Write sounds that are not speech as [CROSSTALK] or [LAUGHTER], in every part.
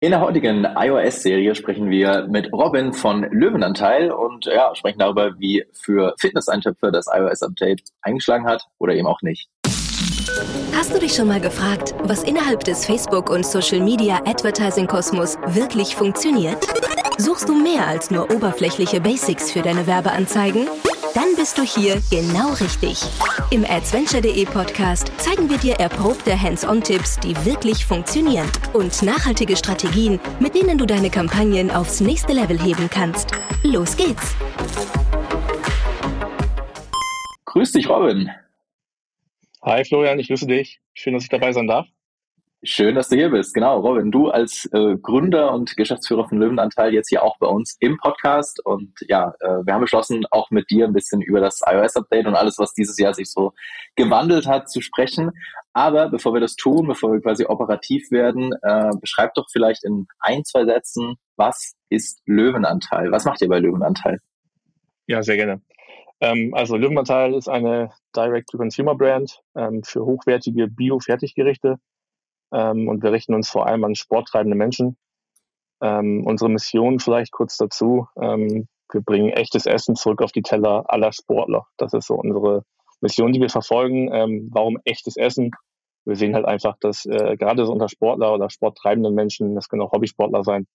In der heutigen iOS-Serie sprechen wir mit Robin von Löwenanteil und ja, sprechen darüber, wie für Fitness-Eintöpfe das iOS-Update eingeschlagen hat oder eben auch nicht. Hast du dich schon mal gefragt, was innerhalb des Facebook- und Social-Media-Advertising-Kosmos wirklich funktioniert? Suchst du mehr als nur oberflächliche Basics für deine Werbeanzeigen? Dann bist du hier genau richtig. Im adventure.de Podcast zeigen wir dir erprobte Hands-on-Tipps, die wirklich funktionieren und nachhaltige Strategien, mit denen du deine Kampagnen aufs nächste Level heben kannst. Los geht's! Grüß dich, Robin. Hi Florian, ich grüße dich. Schön, dass ich dabei sein darf. Schön, dass du hier bist. Genau, Robin, du als äh, Gründer und Geschäftsführer von Löwenanteil jetzt hier auch bei uns im Podcast. Und ja, äh, wir haben beschlossen, auch mit dir ein bisschen über das iOS-Update und alles, was dieses Jahr sich so gewandelt hat, zu sprechen. Aber bevor wir das tun, bevor wir quasi operativ werden, äh, beschreib doch vielleicht in ein, zwei Sätzen, was ist Löwenanteil? Was macht ihr bei Löwenanteil? Ja, sehr gerne. Ähm, also Löwenanteil ist eine Direct-to-Consumer-Brand ähm, für hochwertige Bio-Fertiggerichte ähm, und wir richten uns vor allem an sporttreibende Menschen. Ähm, unsere Mission vielleicht kurz dazu, ähm, wir bringen echtes Essen zurück auf die Teller aller Sportler. Das ist so unsere Mission, die wir verfolgen. Ähm, warum echtes Essen? Wir sehen halt einfach, dass äh, gerade so unter Sportler oder sporttreibenden Menschen, das können auch Hobbysportler sein,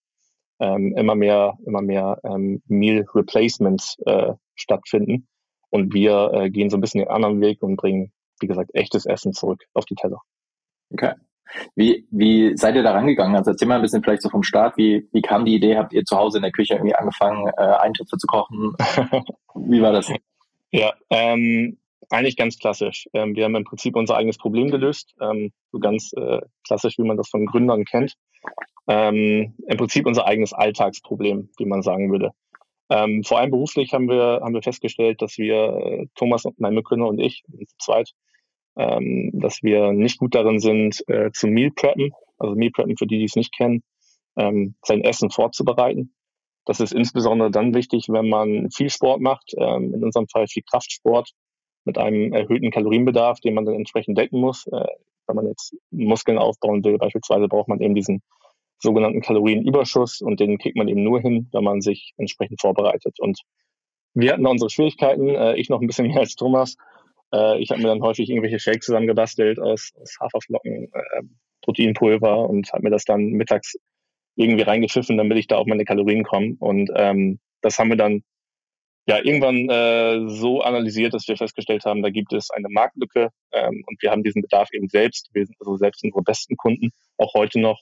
ähm, immer mehr, immer mehr ähm, Meal Replacements äh, stattfinden. Und wir äh, gehen so ein bisschen den anderen Weg und bringen, wie gesagt, echtes Essen zurück auf die Teller. Okay. Wie, wie seid ihr da rangegangen? Also erzähl mal ein bisschen vielleicht so vom Start. Wie, wie kam die Idee? Habt ihr zu Hause in der Küche irgendwie angefangen, äh, Eintöpfe zu kochen? [LAUGHS] wie war das? Ja, ähm, eigentlich ganz klassisch. Ähm, wir haben im Prinzip unser eigenes Problem gelöst. Ähm, so ganz äh, klassisch, wie man das von Gründern kennt. Ähm, Im Prinzip unser eigenes Alltagsproblem, wie man sagen würde. Ähm, vor allem beruflich haben wir, haben wir festgestellt, dass wir, äh, Thomas, mein Mitgründer und ich, zu zweit, ähm, dass wir nicht gut darin sind, äh, zu Meal Preppen, also Meal Preppen für die, die es nicht kennen, ähm, sein Essen vorzubereiten. Das ist insbesondere dann wichtig, wenn man viel Sport macht, ähm, in unserem Fall viel Kraftsport mit einem erhöhten Kalorienbedarf, den man dann entsprechend decken muss. Äh, wenn man jetzt Muskeln aufbauen will, beispielsweise braucht man eben diesen sogenannten Kalorienüberschuss und den kriegt man eben nur hin, wenn man sich entsprechend vorbereitet. Und wir hatten unsere Schwierigkeiten, äh, ich noch ein bisschen [LAUGHS] mehr als Thomas, äh, ich habe mir dann häufig irgendwelche Shakes zusammengebastelt aus, aus Haferflocken, äh, Proteinpulver und habe mir das dann mittags irgendwie reingepfiffen, damit ich da auf meine Kalorien komme. Und ähm, das haben wir dann ja irgendwann äh, so analysiert, dass wir festgestellt haben, da gibt es eine Marktlücke ähm, und wir haben diesen Bedarf eben selbst. Wir sind also selbst unsere besten Kunden, auch heute noch.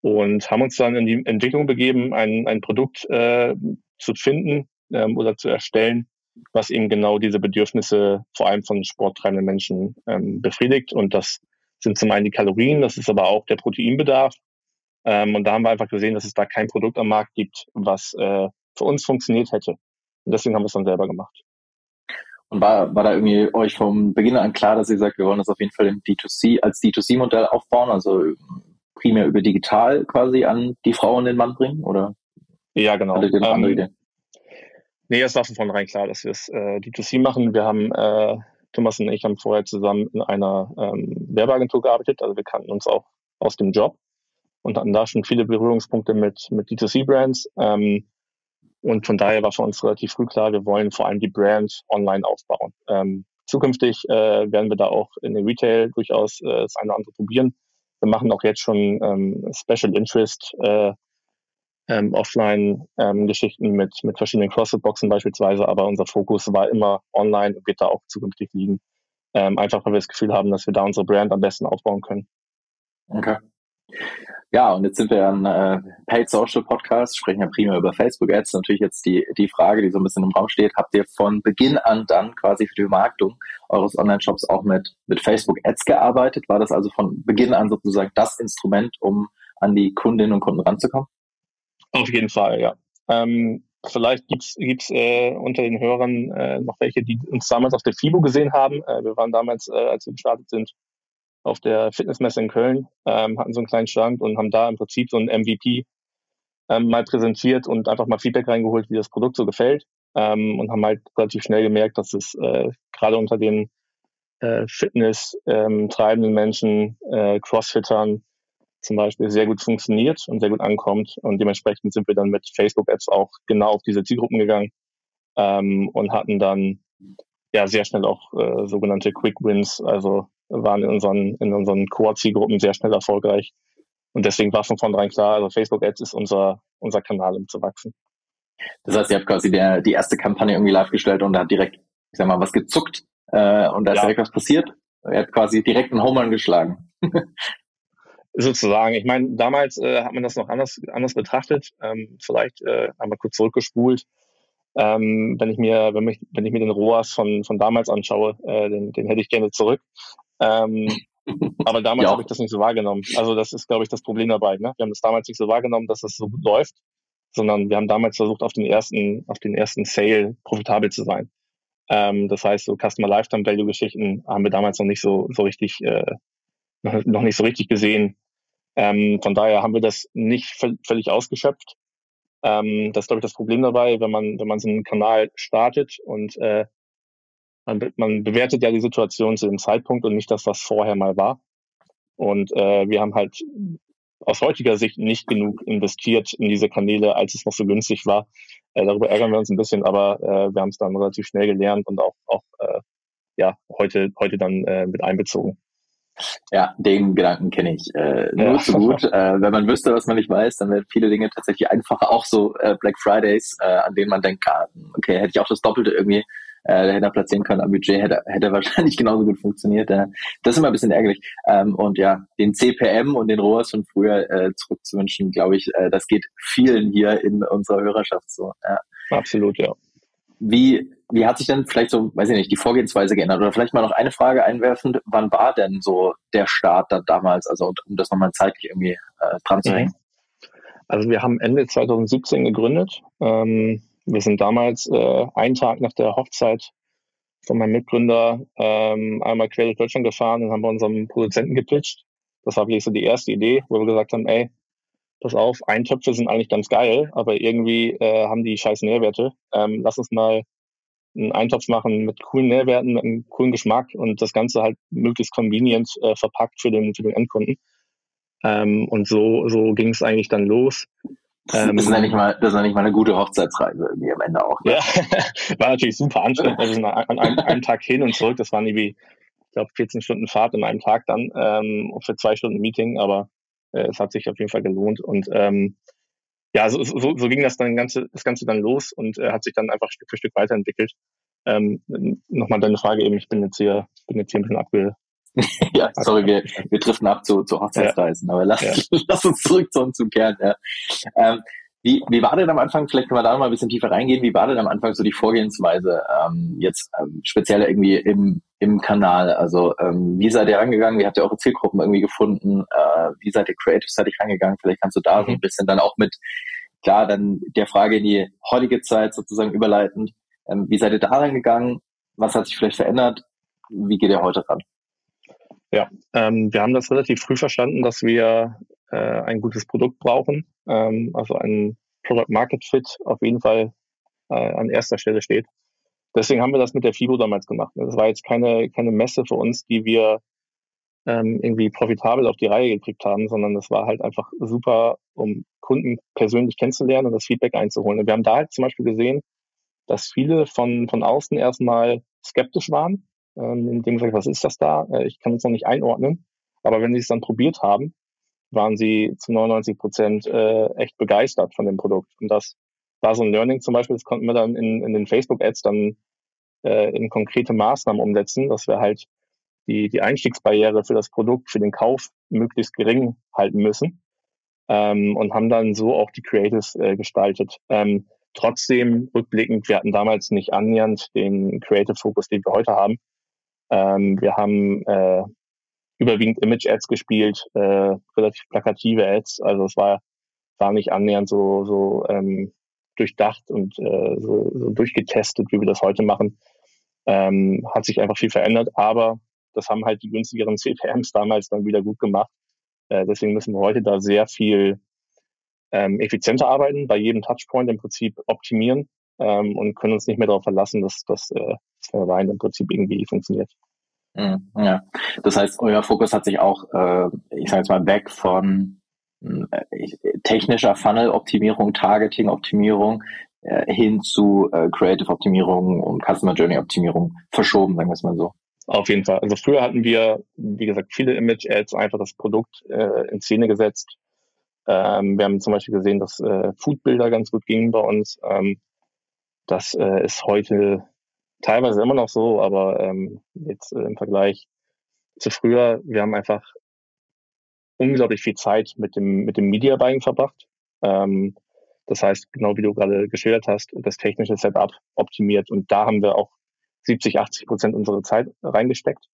Und haben uns dann in die Entwicklung begeben, ein, ein Produkt äh, zu finden ähm, oder zu erstellen, was eben genau diese Bedürfnisse vor allem von sporttreibenden Menschen ähm, befriedigt. Und das sind zum einen die Kalorien, das ist aber auch der Proteinbedarf. Ähm, und da haben wir einfach gesehen, dass es da kein Produkt am Markt gibt, was äh, für uns funktioniert hätte. Und deswegen haben wir es dann selber gemacht. Und war, war da irgendwie euch vom Beginn an klar, dass ihr sagt, wir wollen das auf jeden Fall im D2C, als D2C-Modell aufbauen, also primär über digital quasi an die Frau und den Mann bringen? Oder ja, genau. Hattet ihr noch andere ähm, Ideen? Nee, es war von vornherein klar, dass wir es äh, D2C machen. Wir haben, äh, Thomas und ich haben vorher zusammen in einer ähm, Werbeagentur gearbeitet, also wir kannten uns auch aus dem Job und hatten da schon viele Berührungspunkte mit, mit D2C-Brands. Ähm, und von daher war für uns relativ früh klar, wir wollen vor allem die Brand online aufbauen. Ähm, zukünftig äh, werden wir da auch in den Retail durchaus äh, das eine oder andere probieren. Wir machen auch jetzt schon ähm, Special Interest äh, ähm, Offline-Geschichten ähm, mit, mit verschiedenen CrossFit-Boxen beispielsweise, aber unser Fokus war immer online und wird da auch zukünftig liegen. Ähm, einfach weil wir das Gefühl haben, dass wir da unsere Brand am besten aufbauen können. Okay. Ja, und jetzt sind wir ein äh, Paid Social Podcast, sprechen ja prima über Facebook Ads. Natürlich jetzt die, die Frage, die so ein bisschen im Raum steht, habt ihr von Beginn an dann quasi für die Vermarktung eures Online-Shops auch mit, mit Facebook Ads gearbeitet? War das also von Beginn an sozusagen das Instrument, um an die Kundinnen und Kunden ranzukommen? Auf jeden Fall, ja. Ähm, vielleicht gibt's gibt's äh, unter den Hörern äh, noch welche, die uns damals auf der FIBO gesehen haben. Äh, wir waren damals, äh, als wir gestartet sind, auf der Fitnessmesse in Köln, ähm, hatten so einen kleinen Stand und haben da im Prinzip so ein MVP ähm, mal präsentiert und einfach mal Feedback reingeholt, wie das Produkt so gefällt. Ähm, und haben halt relativ schnell gemerkt, dass es äh, gerade unter den äh, Fitness ähm, Menschen, Crossfittern, zum Beispiel sehr gut funktioniert und sehr gut ankommt. Und dementsprechend sind wir dann mit Facebook-Ads auch genau auf diese Zielgruppen gegangen ähm, und hatten dann ja sehr schnell auch äh, sogenannte Quick Wins, also waren in unseren, in unseren Core-Zielgruppen sehr schnell erfolgreich. Und deswegen war von vornherein klar, also Facebook Ads ist unser, unser Kanal, um zu wachsen. Das heißt, ihr habt quasi der, die erste Kampagne irgendwie live gestellt und da hat direkt, ich sag mal, was gezuckt äh, und da ist ja. direkt was passiert. Er hat quasi direkt einen Home geschlagen. [LAUGHS] Sozusagen. Ich meine, damals äh, hat man das noch anders, anders betrachtet. Ähm, vielleicht äh, einmal kurz zurückgespult. Ähm, wenn ich mir, wenn mich, wenn ich mir den ROAS von, von damals anschaue, äh, den, den hätte ich gerne zurück. Ähm, aber damals ja. habe ich das nicht so wahrgenommen. Also das ist, glaube ich, das Problem dabei. Ne? Wir haben das damals nicht so wahrgenommen, dass es so gut läuft, sondern wir haben damals versucht, auf den ersten, auf den ersten Sale profitabel zu sein. Ähm, das heißt, so Customer Lifetime Value Geschichten haben wir damals noch nicht so, so richtig, äh, noch, nicht so richtig gesehen. Ähm, von daher haben wir das nicht völlig ausgeschöpft. Ähm, das ist, glaube ich, das Problem dabei, wenn man, wenn man so einen Kanal startet und äh, man, man bewertet ja die Situation zu dem Zeitpunkt und nicht das, was vorher mal war. Und äh, wir haben halt aus heutiger Sicht nicht genug investiert in diese Kanäle, als es noch so günstig war. Äh, darüber ärgern wir uns ein bisschen, aber äh, wir haben es dann relativ schnell gelernt und auch, auch äh, ja, heute, heute dann äh, mit einbezogen. Ja, den Gedanken kenne ich äh, nur ja. zu gut. Äh, wenn man wüsste, was man nicht weiß, dann wären viele Dinge tatsächlich einfacher. Auch so äh, Black Fridays, äh, an denen man denkt, ah, okay, hätte ich auch das Doppelte irgendwie äh, hätte er platzieren können am Budget, hätte, hätte [LAUGHS] wahrscheinlich genauso gut funktioniert. Äh, das ist immer ein bisschen ärgerlich. Ähm, und ja, den CPM und den ROAS von früher äh, zurückzuwünschen, glaube ich, äh, das geht vielen hier in unserer Hörerschaft so. Ja. Absolut, ja. Wie, wie hat sich denn vielleicht so, weiß ich nicht, die Vorgehensweise geändert? Oder vielleicht mal noch eine Frage einwerfend, wann war denn so der Start da damals? Also um das nochmal zeitlich irgendwie äh, dran zu hängen. Also wir haben Ende 2017 gegründet. Ähm, wir sind damals äh, einen Tag nach der Hochzeit von meinem Mitgründer ähm, einmal quer durch Deutschland gefahren und haben bei unserem Produzenten gepitcht. Das war wirklich so die erste Idee, wo wir gesagt haben, ey, pass auf, Eintöpfe sind eigentlich ganz geil, aber irgendwie äh, haben die scheiß Nährwerte. Ähm, lass uns mal einen Eintopf machen mit coolen Nährwerten, mit einem coolen Geschmack und das Ganze halt möglichst convenient äh, verpackt für den, für den Endkunden. Ähm, und so, so ging es eigentlich dann los. Ähm, das, ist ja nicht mal, das ist nicht mal eine gute Hochzeitsreise irgendwie am Ende auch. Ne? Ja, [LAUGHS] war natürlich super anstrengend. Also an einem, einem, Tag hin und zurück. Das waren irgendwie, ich glaube, 14 Stunden Fahrt in einem Tag dann ähm, für zwei Stunden Meeting, aber äh, es hat sich auf jeden Fall gelohnt. Und ähm, ja, so, so, so ging das dann ganze, das Ganze dann los und äh, hat sich dann einfach Stück für Stück weiterentwickelt. Ähm, Nochmal deine Frage eben, ich bin jetzt hier, bin jetzt hier ein bisschen abge, [LAUGHS] ja, sorry, wir, wir driften ab zu, zu Hochzeitsreisen, ja. aber lass, ja. [LAUGHS] lass uns zurück zum, zum Kern. Ja. Ähm, wie, wie war denn am Anfang, vielleicht können wir da noch mal ein bisschen tiefer reingehen, wie war denn am Anfang so die Vorgehensweise ähm, jetzt ähm, speziell irgendwie im, im Kanal? Also ähm, wie seid ihr rangegangen, wie habt ihr eure Zielgruppen irgendwie gefunden, äh, wie seid ihr creative-seitig rangegangen? Vielleicht kannst du da mhm. so ein bisschen dann auch mit, klar, dann der Frage in die heutige Zeit sozusagen überleitend, ähm, wie seid ihr da rangegangen? Was hat sich vielleicht verändert? Wie geht ihr heute ran? Ja, ähm, wir haben das relativ früh verstanden, dass wir äh, ein gutes Produkt brauchen. Ähm, also ein Product Market Fit auf jeden Fall äh, an erster Stelle steht. Deswegen haben wir das mit der FIBO damals gemacht. Das war jetzt keine, keine Messe für uns, die wir ähm, irgendwie profitabel auf die Reihe gekriegt haben, sondern das war halt einfach super, um Kunden persönlich kennenzulernen und das Feedback einzuholen. Und wir haben da halt zum Beispiel gesehen, dass viele von, von außen erstmal skeptisch waren, ähm, indem gesagt, was ist das da? Äh, ich kann es noch nicht einordnen. Aber wenn sie es dann probiert haben, waren sie zu 99 Prozent äh, echt begeistert von dem Produkt. Und das war so ein Learning zum Beispiel, das konnten wir dann in, in den Facebook-Ads dann äh, in konkrete Maßnahmen umsetzen, dass wir halt die, die Einstiegsbarriere für das Produkt, für den Kauf möglichst gering halten müssen ähm, und haben dann so auch die Creatives äh, gestaltet. Ähm, trotzdem rückblickend, wir hatten damals nicht annähernd den Creative Focus, den wir heute haben. Ähm, wir haben äh, überwiegend Image-Ads gespielt, äh, relativ plakative Ads. Also es war, war nicht annähernd so, so ähm, durchdacht und äh, so, so durchgetestet, wie wir das heute machen. Ähm, hat sich einfach viel verändert, aber das haben halt die günstigeren CPMs damals dann wieder gut gemacht. Äh, deswegen müssen wir heute da sehr viel ähm, effizienter arbeiten, bei jedem Touchpoint im Prinzip optimieren ähm, und können uns nicht mehr darauf verlassen, dass, äh, das von allein im Prinzip irgendwie funktioniert. Mhm, ja, das heißt, euer Fokus hat sich auch, äh, ich sage jetzt mal, weg von äh, technischer Funnel-Optimierung, Targeting-Optimierung äh, hin zu äh, Creative-Optimierung und Customer Journey-Optimierung verschoben, sagen wir es mal so. Auf jeden Fall. Also früher hatten wir, wie gesagt, viele Image-Ads, einfach das Produkt äh, in Szene gesetzt. Ähm, wir haben zum Beispiel gesehen, dass äh, Foodbilder ganz gut gingen bei uns. Ähm, das äh, ist heute teilweise immer noch so, aber ähm, jetzt äh, im Vergleich zu früher, wir haben einfach unglaublich viel Zeit mit dem, mit dem Media Buying verbracht. Ähm, das heißt, genau wie du gerade geschildert hast, das technische Setup optimiert und da haben wir auch 70, 80 Prozent unserer Zeit reingesteckt.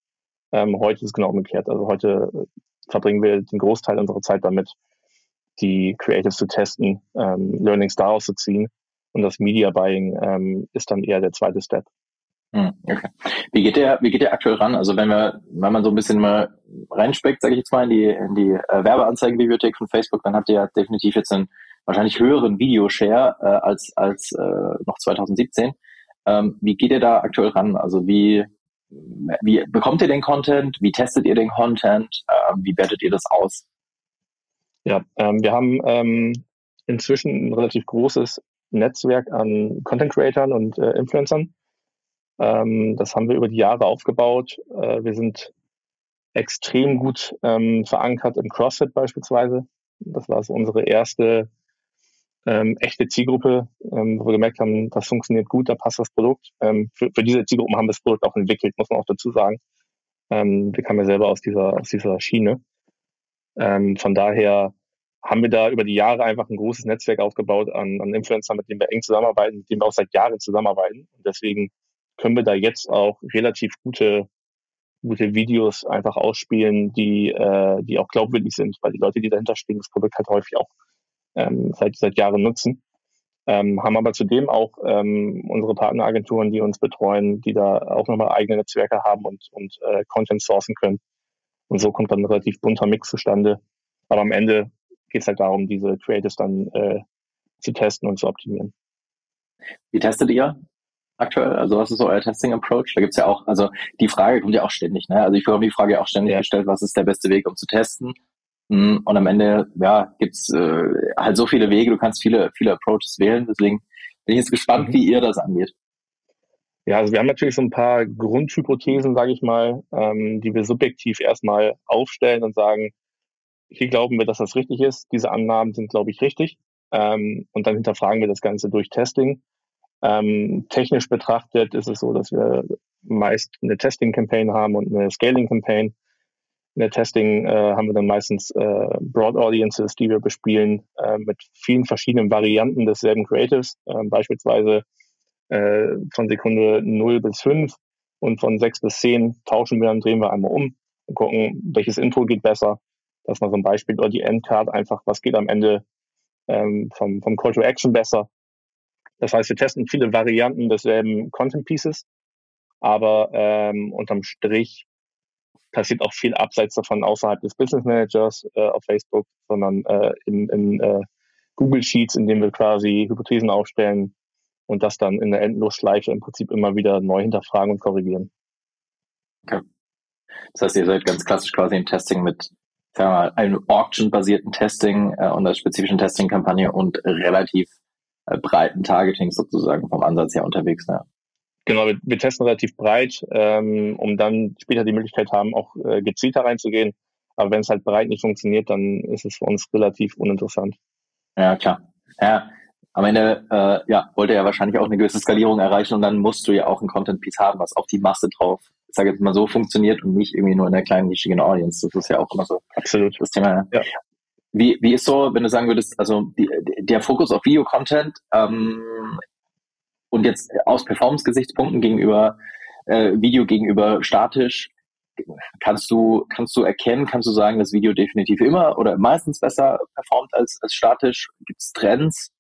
Ähm, heute ist es genau umgekehrt. Also heute äh, verbringen wir den Großteil unserer Zeit damit, die Creatives zu testen, ähm, Learnings daraus zu ziehen. Und das Media Buying ähm, ist dann eher der zweite Step. Hm, okay. Wie geht der, wie geht der aktuell ran? Also wenn wir, wenn man so ein bisschen mal reinspeckt, sage ich jetzt mal, in die, in die äh, Werbeanzeigenbibliothek von Facebook, dann habt ihr ja definitiv jetzt einen wahrscheinlich höheren Videoshare äh, als, als äh, noch 2017. Ähm, wie geht ihr da aktuell ran? Also wie, wie bekommt ihr den Content? Wie testet ihr den Content? Ähm, wie wertet ihr das aus? Ja, ähm, wir haben ähm, inzwischen ein relativ großes Netzwerk an Content Creatern und äh, Influencern. Ähm, das haben wir über die Jahre aufgebaut. Äh, wir sind extrem gut ähm, verankert im CrossFit beispielsweise. Das war so unsere erste ähm, echte Zielgruppe, ähm, wo wir gemerkt haben, das funktioniert gut, da passt das Produkt. Ähm, für, für diese Zielgruppen haben wir das Produkt auch entwickelt, muss man auch dazu sagen. Ähm, wir kamen ja selber aus dieser, aus dieser Schiene. Ähm, von daher haben wir da über die Jahre einfach ein großes Netzwerk aufgebaut an, an Influencern, mit denen wir eng zusammenarbeiten, mit denen wir auch seit Jahren zusammenarbeiten. Und deswegen können wir da jetzt auch relativ gute, gute Videos einfach ausspielen, die, äh, die auch glaubwürdig sind, weil die Leute, die dahinter stehen, das Produkt halt häufig auch ähm, seit, seit Jahren nutzen. Ähm, haben aber zudem auch ähm, unsere Partneragenturen, die uns betreuen, die da auch nochmal eigene Netzwerke haben und, und äh, Content sourcen können. Und so kommt dann ein relativ bunter Mix zustande. Aber am Ende geht es halt darum, diese Creatives dann äh, zu testen und zu optimieren. Wie testet ihr aktuell? Also was ist so euer Testing-Approach? Da gibt's ja auch, also die Frage kommt ja auch ständig. Ne? Also ich bekomme die Frage auch ständig gestellt, was ist der beste Weg, um zu testen? Hm, und am Ende, ja, gibt's äh, halt so viele Wege, du kannst viele, viele Approaches wählen. Deswegen bin ich jetzt gespannt, mhm. wie ihr das angeht. Ja, also wir haben natürlich so ein paar Grundhypothesen, sage ich mal, ähm, die wir subjektiv erstmal aufstellen und sagen, hier glauben wir, dass das richtig ist. Diese Annahmen sind, glaube ich, richtig. Ähm, und dann hinterfragen wir das Ganze durch Testing. Ähm, technisch betrachtet ist es so, dass wir meist eine Testing-Campaign haben und eine Scaling-Campaign. In der Testing äh, haben wir dann meistens äh, Broad Audiences, die wir bespielen äh, mit vielen verschiedenen Varianten desselben Creatives, äh, beispielsweise äh, von Sekunde 0 bis 5 und von 6 bis 10 tauschen wir dann, drehen wir einmal um und gucken, welches Intro geht besser. Das ist mal so ein Beispiel. Oder die Endcard einfach, was geht am Ende ähm, vom, vom Call to Action besser. Das heißt, wir testen viele Varianten desselben Content Pieces, aber ähm, unterm Strich passiert auch viel abseits davon außerhalb des Business Managers äh, auf Facebook, sondern äh, in, in äh, Google Sheets, in denen wir quasi Hypothesen aufstellen und das dann in der Endlosschleife im Prinzip immer wieder neu hinterfragen und korrigieren. Okay. Das heißt, ihr seid ganz klassisch quasi im Testing mit sagen wir mal, einem Auction-basierten Testing äh, und einer spezifischen Testing-Kampagne und relativ breiten Targeting sozusagen vom Ansatz her unterwegs. Ja. Genau, wir, wir testen relativ breit, ähm, um dann später die Möglichkeit haben, auch äh, gezielter reinzugehen. Aber wenn es halt breit nicht funktioniert, dann ist es für uns relativ uninteressant. Ja, klar. Ja, am Ende äh, ja, wollte er ja wahrscheinlich auch eine gewisse Skalierung erreichen und dann musst du ja auch ein Content-Piece haben, was auf die Masse drauf, ich sage jetzt mal so, funktioniert und nicht irgendwie nur in der kleinen nischigen Audience. Das ist ja auch immer so Absolut. das Thema. Ja. Wie, wie ist so, wenn du sagen würdest, also die, der Fokus auf Video-Content, ähm, und jetzt aus Performance-Gesichtspunkten gegenüber äh, Video gegenüber statisch, kannst du, kannst du erkennen, kannst du sagen, dass Video definitiv immer oder meistens besser performt als, als statisch? Gibt es Trends?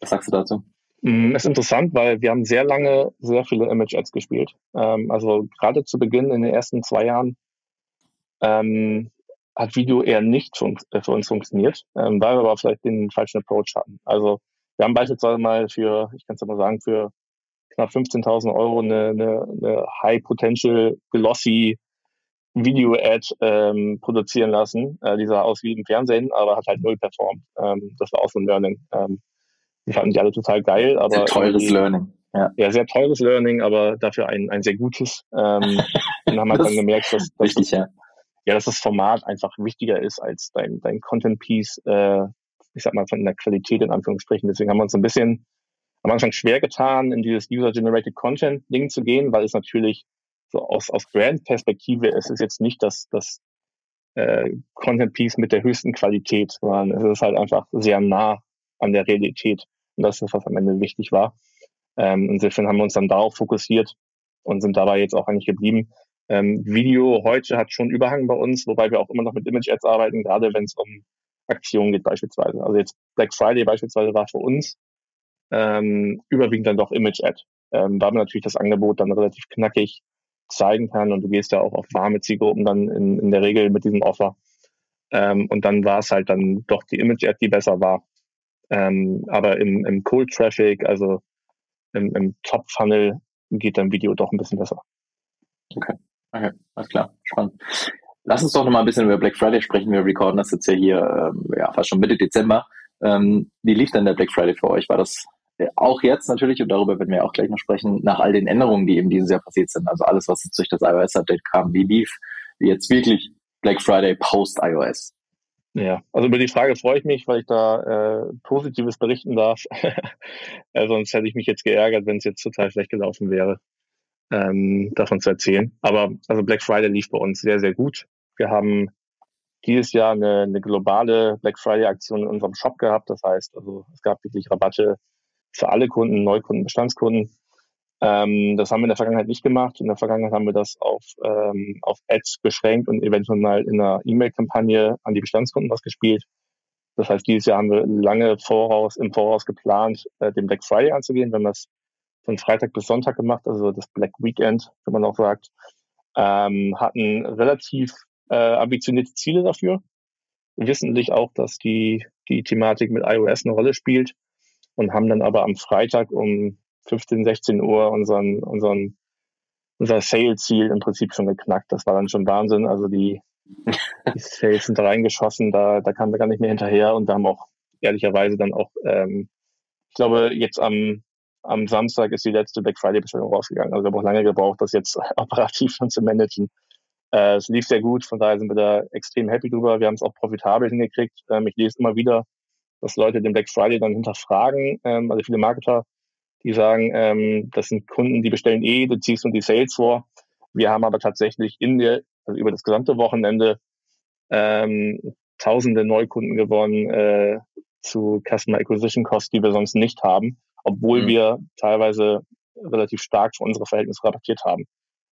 Was sagst du dazu? Mm, ist interessant, weil wir haben sehr lange sehr viele Image-Ads gespielt. Ähm, also gerade zu Beginn in den ersten zwei Jahren ähm, hat Video eher nicht für uns, äh, für uns funktioniert, ähm, weil wir aber vielleicht den falschen Approach hatten. Also wir haben beispielsweise mal für, ich kann es mal sagen, für knapp 15.000 Euro eine, eine, eine High Potential Glossy Video-Ad ähm, produzieren lassen. Äh, die sah aus wie im Fernsehen, aber hat halt null performt. Ähm, das war auch so ein Learning. Ähm, die fanden die alle total geil, aber. Sehr teures Learning. Ja. ja, sehr teures Learning, aber dafür ein, ein sehr gutes. Ähm, [LAUGHS] und haben halt dann gemerkt, dass, dass, richtig, ja. Ja, dass das Format einfach wichtiger ist als dein, dein Content-Piece, äh, ich sag mal, von der Qualität in Anführungsstrichen. Deswegen haben wir uns ein bisschen am Anfang schwer getan, in dieses User-Generated Content-Ding zu gehen, weil es natürlich so aus, aus Brand-Perspektive ist es jetzt nicht das, das äh, Content-Piece mit der höchsten Qualität, sondern es ist halt einfach sehr nah an der Realität. Und das ist, was am Ende wichtig war. Ähm, insofern haben wir uns dann darauf fokussiert und sind dabei jetzt auch eigentlich geblieben. Ähm, Video heute hat schon Überhang bei uns, wobei wir auch immer noch mit Image-Ads arbeiten, gerade wenn es um Aktionen geht beispielsweise. Also jetzt Black Friday beispielsweise war für uns ähm, überwiegend dann doch Image-Ad. Ähm, weil man natürlich das Angebot dann relativ knackig zeigen kann und du gehst ja auch auf warme Zielgruppen dann in, in der Regel mit diesem Offer. Ähm, und dann war es halt dann doch die Image-Ad, die besser war. Ähm, aber im, im Cold Traffic, also im, im Top-Funnel, geht dann Video doch ein bisschen besser. Okay, okay, alles klar, spannend. Lass uns doch noch mal ein bisschen über Black Friday sprechen. Wir recorden das jetzt ja hier ähm, ja, fast schon Mitte Dezember. Ähm, wie lief denn der Black Friday für euch? War das auch jetzt natürlich, und darüber werden wir auch gleich noch sprechen, nach all den Änderungen, die eben dieses Jahr passiert sind, also alles, was jetzt durch das iOS-Update kam, wie lief jetzt wirklich Black Friday post-iOS? Ja, also über die Frage freue ich mich, weil ich da äh, Positives berichten darf. [LAUGHS] äh, sonst hätte ich mich jetzt geärgert, wenn es jetzt total schlecht gelaufen wäre, ähm, davon zu erzählen. Aber also Black Friday lief bei uns sehr, sehr gut. Wir haben dieses Jahr eine, eine globale Black Friday Aktion in unserem Shop gehabt. Das heißt, also es gab wirklich Rabatte für alle Kunden, Neukunden, Bestandskunden. Ähm, das haben wir in der Vergangenheit nicht gemacht. In der Vergangenheit haben wir das auf, ähm, auf Ads beschränkt und eventuell mal in einer E-Mail-Kampagne an die Bestandskunden was gespielt. Das heißt, dieses Jahr haben wir lange voraus, im Voraus geplant, äh, den Black Friday anzugehen. Wir haben das von Freitag bis Sonntag gemacht, also das Black Weekend, wie man auch sagt. Ähm, hatten relativ äh, ambitionierte Ziele dafür. Wissentlich auch, dass die, die Thematik mit iOS eine Rolle spielt und haben dann aber am Freitag um 15, 16 Uhr unseren, unseren, unser Sale-Ziel im Prinzip schon geknackt. Das war dann schon Wahnsinn. Also die, [LAUGHS] die Sales sind da reingeschossen, da, da kamen wir gar nicht mehr hinterher und da haben auch ehrlicherweise dann auch, ähm, ich glaube, jetzt am, am Samstag ist die letzte Black Friday-Bestellung rausgegangen. Also wir haben auch lange gebraucht, das jetzt [LAUGHS] operativ schon zu managen. Äh, es lief sehr gut, von daher sind wir da extrem happy drüber. Wir haben es auch profitabel hingekriegt. Ähm, ich lese immer wieder dass Leute den Black Friday dann hinterfragen. Ähm, also viele Marketer, die sagen, ähm, das sind Kunden, die bestellen eh, du ziehst uns die Sales vor. Wir haben aber tatsächlich in der, also über das gesamte Wochenende ähm, tausende Neukunden gewonnen äh, zu Customer Acquisition Costs, die wir sonst nicht haben, obwohl mhm. wir teilweise relativ stark für unsere Verhältnisse rabattiert haben.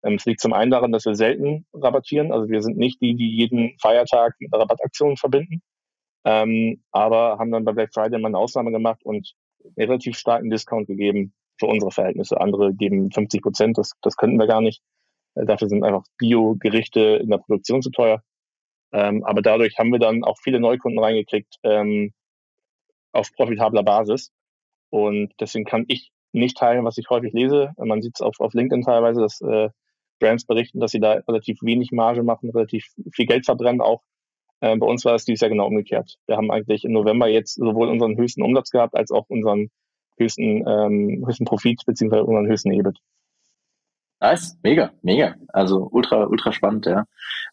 Ähm, es liegt zum einen daran, dass wir selten rabattieren. Also wir sind nicht die, die jeden Feiertag mit einer Rabattaktion verbinden, ähm, aber haben dann bei Black Friday mal eine Ausnahme gemacht und einen relativ starken Discount gegeben für unsere Verhältnisse. Andere geben 50 Prozent, das, das könnten wir gar nicht. Äh, dafür sind einfach Bio-Gerichte in der Produktion zu teuer. Ähm, aber dadurch haben wir dann auch viele Neukunden reingekriegt ähm, auf profitabler Basis. Und deswegen kann ich nicht teilen, was ich häufig lese. Man sieht es auf, auf LinkedIn teilweise, dass äh, Brands berichten, dass sie da relativ wenig Marge machen, relativ viel Geld verbrennen auch äh, bei uns war es dieses Jahr genau umgekehrt. Wir haben eigentlich im November jetzt sowohl unseren höchsten Umsatz gehabt, als auch unseren höchsten, ähm, höchsten Profit, beziehungsweise unseren höchsten EBIT. Nice, mega, mega. Also ultra, ultra spannend, ja.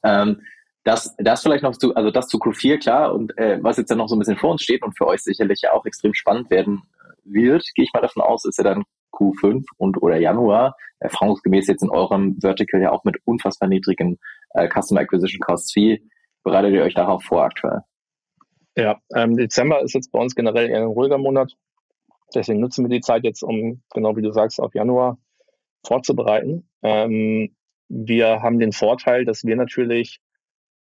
Ähm, das, das vielleicht noch zu, also das zu Q4, klar, und äh, was jetzt ja noch so ein bisschen vor uns steht und für euch sicherlich ja auch extrem spannend werden wird, gehe ich mal davon aus, ist ja dann Q5 und oder Januar, erfahrungsgemäß jetzt in eurem Vertical ja auch mit unfassbar niedrigen äh, Customer Acquisition Costs. Wie, bereitet ihr euch darauf vor aktuell? Ja, ähm, Dezember ist jetzt bei uns generell eher ein ruhiger Monat. Deswegen nutzen wir die Zeit jetzt, um, genau wie du sagst, auf Januar vorzubereiten. Ähm, wir haben den Vorteil, dass wir natürlich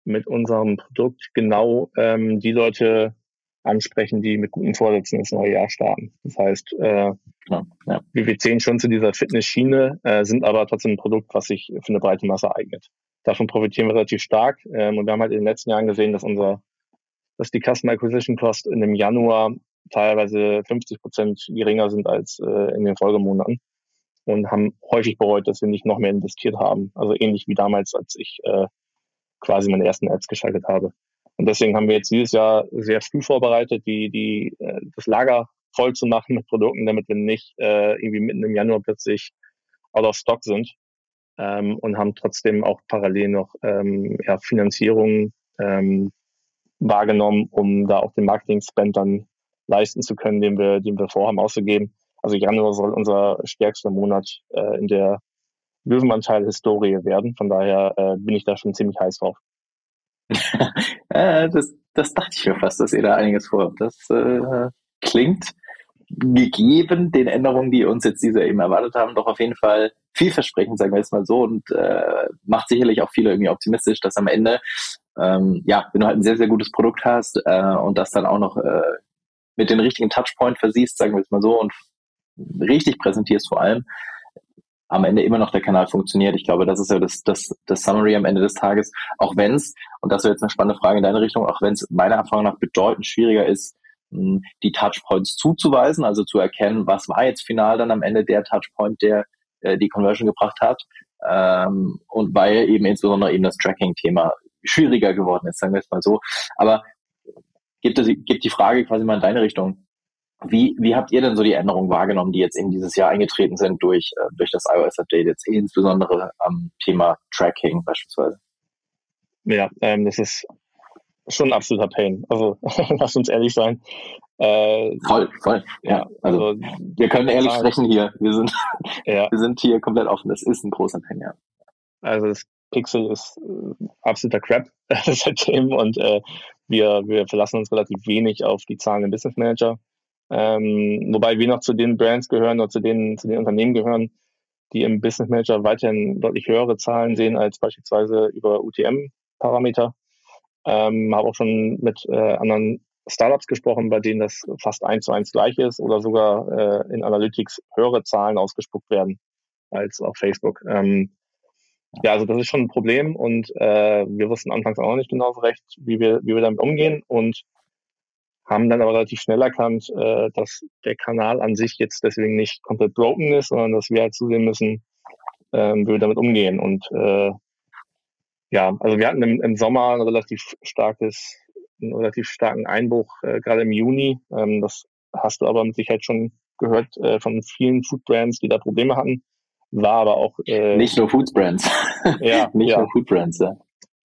mit unserem Produkt genau ähm, die Leute ansprechen, die mit guten Vorsätzen ins neue Jahr starten. Das heißt, äh, ja, ja. wir zählen schon zu dieser Fitnessschiene, äh, sind aber trotzdem ein Produkt, was sich für eine breite Masse eignet. Davon profitieren wir relativ stark. Ähm, und wir haben halt in den letzten Jahren gesehen, dass unser, dass die Customer Acquisition Cost in dem Januar teilweise 50 Prozent geringer sind als äh, in den Folgemonaten. und haben häufig bereut, dass wir nicht noch mehr investiert haben. Also ähnlich wie damals, als ich äh, quasi meine ersten Ads geschaltet habe. Und deswegen haben wir jetzt dieses Jahr sehr früh vorbereitet, die, die, äh, das Lager voll zu machen mit Produkten, damit wir nicht äh, irgendwie mitten im Januar plötzlich out of stock sind ähm, und haben trotzdem auch parallel noch ähm, ja, Finanzierung ähm, wahrgenommen, um da auch den Marketing-Spend dann leisten zu können, den wir, den wir vorhaben auszugeben. Also Januar soll unser stärkster Monat äh, in der Löwenanteil-Historie werden. Von daher äh, bin ich da schon ziemlich heiß drauf. [LAUGHS] das, das dachte ich mir fast, dass ihr da einiges vorhabt. Das äh, klingt gegeben den Änderungen, die uns jetzt diese eben erwartet haben, doch auf jeden Fall vielversprechend, sagen wir jetzt mal so, und äh, macht sicherlich auch viele irgendwie optimistisch, dass am Ende, ähm, ja, wenn du halt ein sehr, sehr gutes Produkt hast äh, und das dann auch noch äh, mit den richtigen Touchpoint versiehst, sagen wir jetzt mal so, und richtig präsentierst vor allem, am Ende immer noch der Kanal funktioniert. Ich glaube, das ist ja das, das, das Summary am Ende des Tages. Auch wenn es, und das wäre jetzt eine spannende Frage in deine Richtung, auch wenn es meiner Erfahrung nach bedeutend schwieriger ist, die Touchpoints zuzuweisen, also zu erkennen, was war jetzt final dann am Ende der Touchpoint, der äh, die Conversion gebracht hat. Ähm, und weil eben insbesondere eben das Tracking-Thema schwieriger geworden ist, sagen wir es mal so. Aber gibt, es, gibt die Frage quasi mal in deine Richtung. Wie, wie habt ihr denn so die Änderungen wahrgenommen, die jetzt in dieses Jahr eingetreten sind durch, äh, durch das iOS-Update, jetzt insbesondere am Thema Tracking beispielsweise? Ja, ähm, das ist schon ein absoluter Pain. Also [LAUGHS] lass uns ehrlich sein. Äh, voll, voll. Ja, also, also wir können ehrlich sprechen hier. Wir sind, ja. [LAUGHS] wir sind hier komplett offen. Das ist ein großer Pain, ja. Also das Pixel ist äh, absoluter Crap [LAUGHS] seitdem und äh, wir, wir verlassen uns relativ wenig auf die Zahlen im Business Manager. Ähm, wobei wir noch zu den Brands gehören oder zu den, zu den Unternehmen gehören, die im Business Manager weiterhin deutlich höhere Zahlen sehen als beispielsweise über UTM-Parameter. Ähm, habe auch schon mit äh, anderen Startups gesprochen, bei denen das fast eins zu eins gleich ist oder sogar äh, in Analytics höhere Zahlen ausgespuckt werden als auf Facebook. Ähm, ja, also das ist schon ein Problem und äh, wir wussten anfangs auch nicht genau recht, wie wir, wie wir damit umgehen und haben dann aber relativ schnell erkannt, äh, dass der Kanal an sich jetzt deswegen nicht komplett broken ist, sondern dass wir halt zusehen müssen, äh, wie wir damit umgehen. Und äh, ja, also wir hatten im, im Sommer ein relativ starkes, einen relativ starken Einbruch, äh, gerade im Juni. Ähm, das hast du aber mit Sicherheit schon gehört äh, von vielen Food Brands, die da Probleme hatten. War aber auch äh, nicht nur Food Brands. ja, [LAUGHS] nicht ja. nur Food Brands, ja.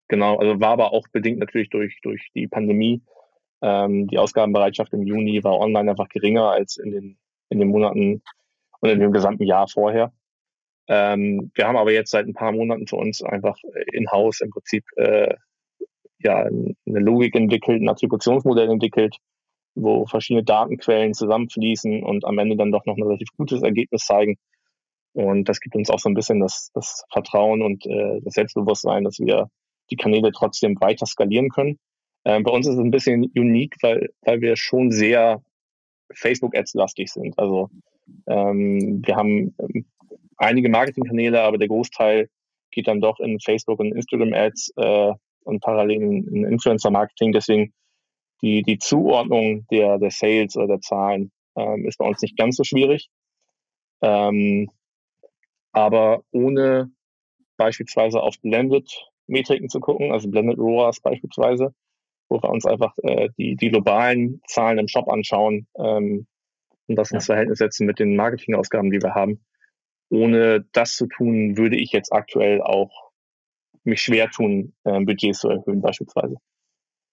Genau, also war aber auch bedingt natürlich durch durch die Pandemie. Ähm, die Ausgabenbereitschaft im Juni war online einfach geringer als in den in den Monaten und in dem gesamten Jahr vorher. Ähm, wir haben aber jetzt seit ein paar Monaten für uns einfach in-house im Prinzip äh, ja, eine Logik entwickelt, ein Attributionsmodell entwickelt, wo verschiedene Datenquellen zusammenfließen und am Ende dann doch noch ein relativ gutes Ergebnis zeigen. Und das gibt uns auch so ein bisschen das, das Vertrauen und äh, das Selbstbewusstsein, dass wir die Kanäle trotzdem weiter skalieren können. Ähm, bei uns ist es ein bisschen unique, weil, weil wir schon sehr Facebook-Ads-lastig sind. Also ähm, wir haben ähm, einige Marketingkanäle, aber der Großteil geht dann doch in Facebook und Instagram Ads äh, und parallel in, in Influencer Marketing. Deswegen die, die Zuordnung der, der Sales oder der Zahlen ähm, ist bei uns nicht ganz so schwierig. Ähm, aber ohne beispielsweise auf Blended Metriken zu gucken, also Blended ROAS beispielsweise, wo wir uns einfach äh, die, die globalen Zahlen im Shop anschauen ähm, und das ins Verhältnis setzen mit den Marketingausgaben, die wir haben, ohne das zu tun, würde ich jetzt aktuell auch mich schwer tun, äh, Budgets zu erhöhen beispielsweise.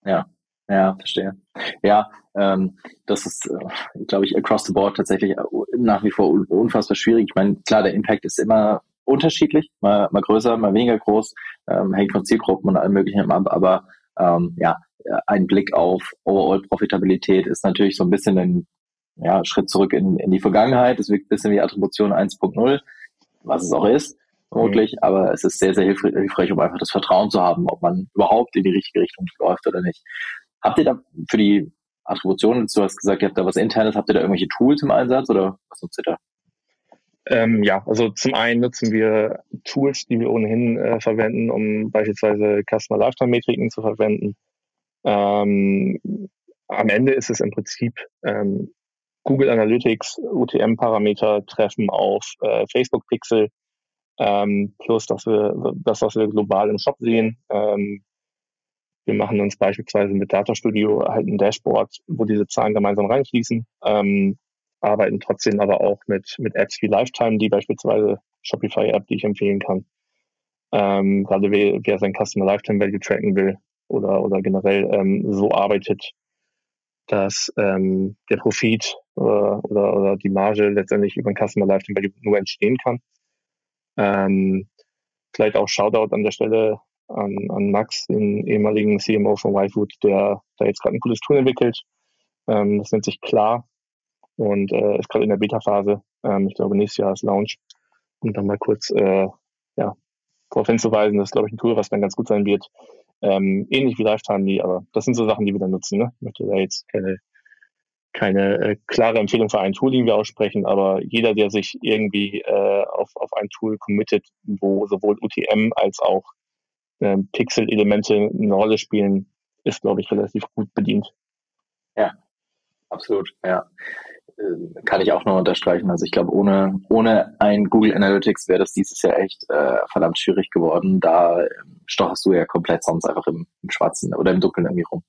Ja, ja, verstehe. Ja, ähm, das ist, äh, glaube ich, across the board tatsächlich äh, nach wie vor unfassbar schwierig. Ich meine, klar, der Impact ist immer unterschiedlich, mal, mal größer, mal weniger groß, ähm, hängt von Zielgruppen und allem möglichen ab, aber ähm, ja, ein Blick auf Overall-Profitabilität ist natürlich so ein bisschen ein ja, Schritt zurück in, in die Vergangenheit. Es wirkt ein bisschen wie Attribution 1.0, was es auch ist, vermutlich, mhm. aber es ist sehr, sehr hilfreich, um einfach das Vertrauen zu haben, ob man überhaupt in die richtige Richtung läuft oder nicht. Habt ihr da für die Attribution, du hast gesagt, ihr habt da was internes, habt ihr da irgendwelche Tools im Einsatz oder was nutzt ihr da? Ähm, ja, also zum einen nutzen wir Tools, die wir ohnehin äh, verwenden, um beispielsweise Customer Lifetime Metriken zu verwenden. Ähm, am Ende ist es im Prinzip ähm, Google Analytics UTM-Parameter treffen auf äh, Facebook Pixel, ähm, plus dass wir das, was wir global im Shop sehen. Ähm, wir machen uns beispielsweise mit Data Studio halt ein Dashboard, wo diese Zahlen gemeinsam reinfließen, ähm, arbeiten trotzdem aber auch mit, mit Apps wie Lifetime, die beispielsweise Shopify-App, die ich empfehlen kann. Ähm, gerade wer, wer sein Customer Lifetime Value tracken will oder, oder generell ähm, so arbeitet, dass ähm, der Profit äh, oder, oder die Marge letztendlich über ein Customer Lifetime Value nur entstehen kann. Ähm, vielleicht auch Shoutout an der Stelle an, an Max, den ehemaligen CMO von YFood, der da jetzt gerade ein cooles Tool entwickelt. Ähm, das nennt sich Klar und äh, ist gerade in der Beta-Phase. Ähm, ich glaube, nächstes Jahr ist Launch. Und dann mal kurz äh, ja, darauf hinzuweisen, das ist, glaube ich, ein Tool, was dann ganz gut sein wird. Ähm, ähnlich wie Lifetime, aber das sind so Sachen, die wir dann nutzen. Ne? Ich möchte da jetzt keine keine äh, klare Empfehlung für ein Tool, den wir aussprechen, aber jeder, der sich irgendwie äh, auf, auf ein Tool committet, wo sowohl UTM als auch äh, Pixel-Elemente eine Rolle spielen, ist, glaube ich, relativ gut bedient. Ja, absolut, ja. Äh, kann ich auch noch unterstreichen. Also ich glaube, ohne, ohne ein Google Analytics wäre das dieses Jahr echt äh, verdammt schwierig geworden. Da ähm, stocherst du ja komplett sonst einfach im, im Schwarzen oder im Dunkeln irgendwie rum.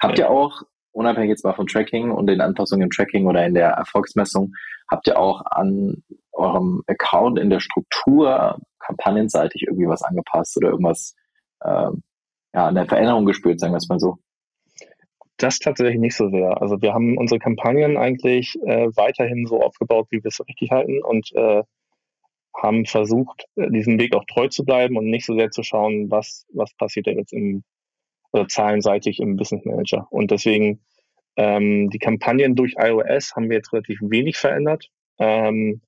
Habt ihr auch unabhängig jetzt mal von Tracking und den Anpassungen im Tracking oder in der Erfolgsmessung, habt ihr auch an eurem Account in der Struktur kampagnenseitig irgendwie was angepasst oder irgendwas äh, ja, an der Veränderung gespürt, sagen wir es mal so? Das tatsächlich nicht so sehr. Also wir haben unsere Kampagnen eigentlich äh, weiterhin so aufgebaut, wie wir es richtig halten und äh, haben versucht, diesen Weg auch treu zu bleiben und nicht so sehr zu schauen, was, was passiert denn jetzt im oder zahlenseitig im Business Manager. Und deswegen ähm, die Kampagnen durch iOS haben wir jetzt relativ wenig verändert, ähm,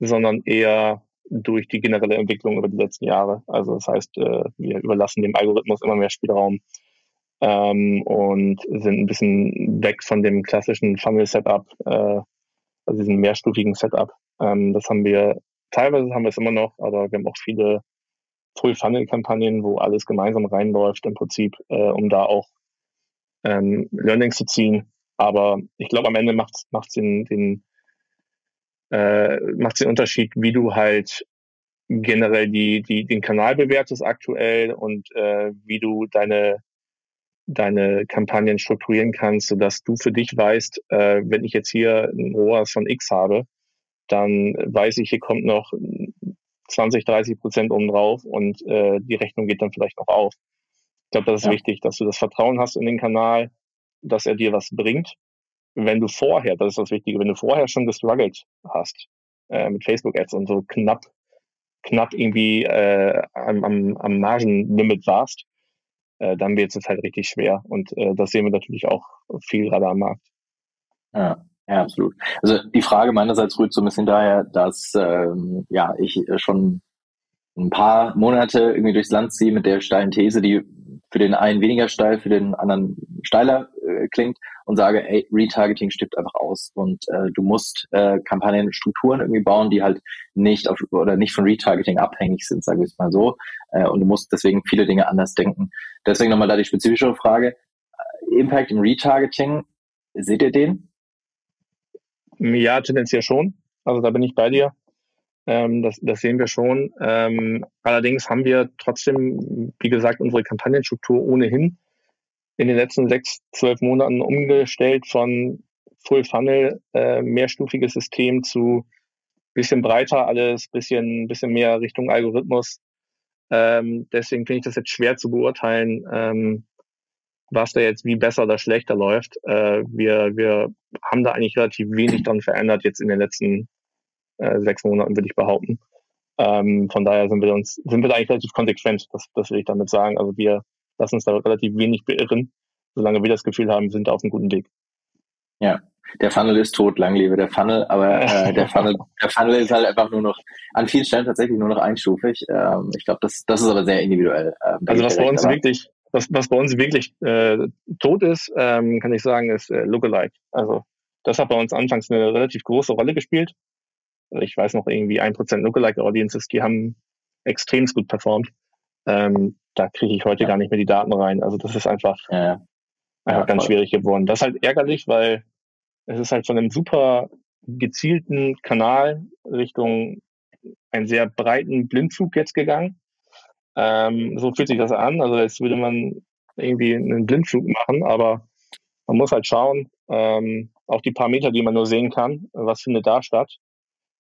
sondern eher durch die generelle Entwicklung über die letzten Jahre. Also das heißt, äh, wir überlassen dem Algorithmus immer mehr Spielraum ähm, und sind ein bisschen weg von dem klassischen Funnel-Setup, äh, also diesem mehrstufigen Setup. Ähm, das haben wir, teilweise haben wir es immer noch, aber wir haben auch viele Full-Funnel-Kampagnen, wo alles gemeinsam reinläuft im Prinzip, äh, um da auch ähm, Learnings zu ziehen. Aber ich glaube, am Ende macht es den, den, äh, den Unterschied, wie du halt generell die, die, den Kanal bewertest aktuell und äh, wie du deine, deine Kampagnen strukturieren kannst, sodass du für dich weißt, äh, wenn ich jetzt hier ein ROAS von X habe, dann weiß ich, hier kommt noch 20, 30 Prozent obendrauf und äh, die Rechnung geht dann vielleicht noch auf. Ich glaube, das ist ja. wichtig, dass du das Vertrauen hast in den Kanal, dass er dir was bringt. Wenn du vorher, das ist das Wichtige, wenn du vorher schon gestruggelt hast äh, mit Facebook-Ads und so knapp, knapp irgendwie äh, am, am, am Margenlimit warst, äh, dann wird es halt richtig schwer. Und äh, das sehen wir natürlich auch viel gerade am Markt. Ja. Ja, absolut. Also die Frage meinerseits rührt so ein bisschen daher, dass ähm, ja ich schon ein paar Monate irgendwie durchs Land ziehe mit der steilen These, die für den einen weniger steil, für den anderen steiler äh, klingt und sage, ey, Retargeting stirbt einfach aus und äh, du musst äh, Kampagnenstrukturen irgendwie bauen, die halt nicht auf oder nicht von Retargeting abhängig sind, sage ich mal so. Äh, und du musst deswegen viele Dinge anders denken. Deswegen nochmal da die spezifischere Frage. Impact im Retargeting, seht ihr den? Ja, tendenziell schon. Also da bin ich bei dir. Ähm, das, das sehen wir schon. Ähm, allerdings haben wir trotzdem, wie gesagt, unsere Kampagnenstruktur ohnehin in den letzten sechs, zwölf Monaten umgestellt von Full Funnel, äh, mehrstufiges System zu bisschen breiter alles, bisschen, bisschen mehr Richtung Algorithmus. Ähm, deswegen finde ich das jetzt schwer zu beurteilen, ähm, was da jetzt wie besser oder schlechter läuft. Äh, wir, wir haben da eigentlich relativ wenig dran verändert jetzt in den letzten äh, sechs Monaten, würde ich behaupten. Ähm, von daher sind wir uns, sind wir da eigentlich relativ konsequent, das, das will ich damit sagen. Also wir lassen uns da relativ wenig beirren, solange wir das Gefühl haben, sind auf einem guten Weg. Ja, der Funnel ist tot, lang lebe der Funnel, aber äh, [LAUGHS] der Funnel, der Funnel ist halt einfach nur noch an vielen Stellen tatsächlich nur noch einstufig. Ähm, ich glaube, das, das ist aber sehr individuell. Ähm, also was bei uns wirklich, was, was bei uns wirklich äh, tot ist, ähm, kann ich sagen, ist äh, Lookalike. Also das hat bei uns anfangs eine relativ große Rolle gespielt. Also ich weiß noch irgendwie ein Prozent Lookalike-Audiences, die haben extrem gut performt. Ähm, da kriege ich heute ja. gar nicht mehr die Daten rein. Also das ist einfach, ja. einfach ja, ganz voll. schwierig geworden. Das ist halt ärgerlich, weil es ist halt von einem super gezielten Kanal Richtung einen sehr breiten Blindzug jetzt gegangen. Ähm, so fühlt sich das an. Also jetzt würde man irgendwie einen Blindzug machen, aber man muss halt schauen, ähm, auch die paar Meter, die man nur sehen kann, was findet da statt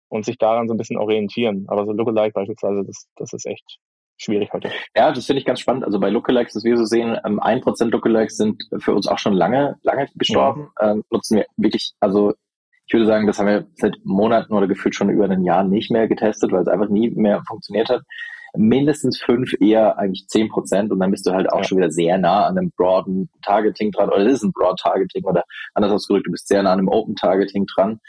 und sich daran so ein bisschen orientieren. Aber so Lookalike beispielsweise, das, das ist echt schwierig heute. Ja, das finde ich ganz spannend. Also bei Lookalikes, das wir so sehen, ähm, ein Prozent Lookalikes sind für uns auch schon lange, lange gestorben. Ja. Ähm, nutzen wir wirklich, also ich würde sagen, das haben wir seit Monaten oder gefühlt schon über ein Jahr nicht mehr getestet, weil es einfach nie mehr funktioniert hat. Mindestens fünf, eher eigentlich zehn Prozent und dann bist du halt auch ja. schon wieder sehr nah an einem broaden Targeting dran oder das ist ein Broad Targeting oder anders ausgedrückt, du bist sehr nah an einem Open Targeting dran.